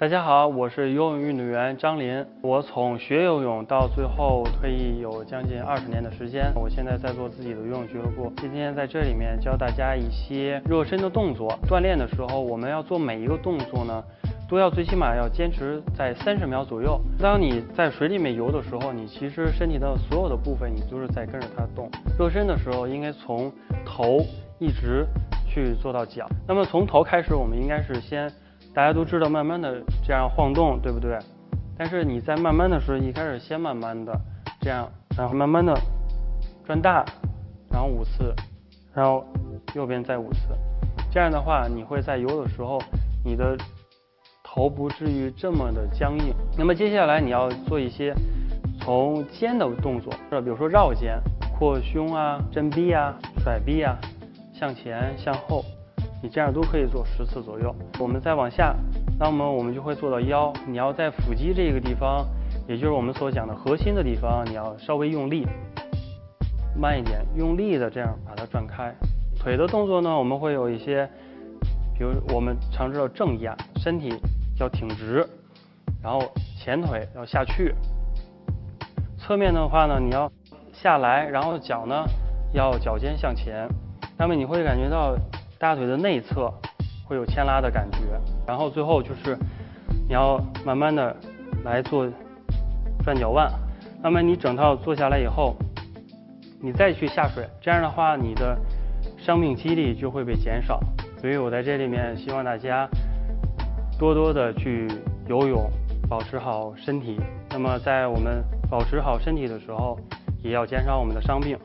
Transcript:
大家好，我是游泳运动员张林。我从学游泳到最后退役有将近二十年的时间。我现在在做自己的游泳俱乐部。今天在这里面教大家一些热身的动作。锻炼的时候，我们要做每一个动作呢，都要最起码要坚持在三十秒左右。当你在水里面游的时候，你其实身体的所有的部分你都是在跟着它动。热身的时候应该从头一直去做到脚。那么从头开始，我们应该是先。大家都知道，慢慢的这样晃动，对不对？但是你在慢慢的时候，一开始先慢慢的这样，然后慢慢的转大，然后五次，然后右边再五次。这样的话，你会在游的时候，你的头不至于这么的僵硬。那么接下来你要做一些从肩的动作，比如说绕肩、扩胸啊、振臂啊、甩臂啊、向前、向后。你这样都可以做十次左右。我们再往下，那么我们就会做到腰。你要在腹肌这个地方，也就是我们所讲的核心的地方，你要稍微用力，慢一点，用力的这样把它转开。腿的动作呢，我们会有一些，比如我们常知道正压，身体要挺直，然后前腿要下去。侧面的话呢，你要下来，然后脚呢要脚尖向前，那么你会感觉到。大腿的内侧会有牵拉的感觉，然后最后就是你要慢慢的来做转脚腕。那么你整套做下来以后，你再去下水，这样的话你的伤病几率就会被减少。所以我在这里面希望大家多多的去游泳，保持好身体。那么在我们保持好身体的时候，也要减少我们的伤病。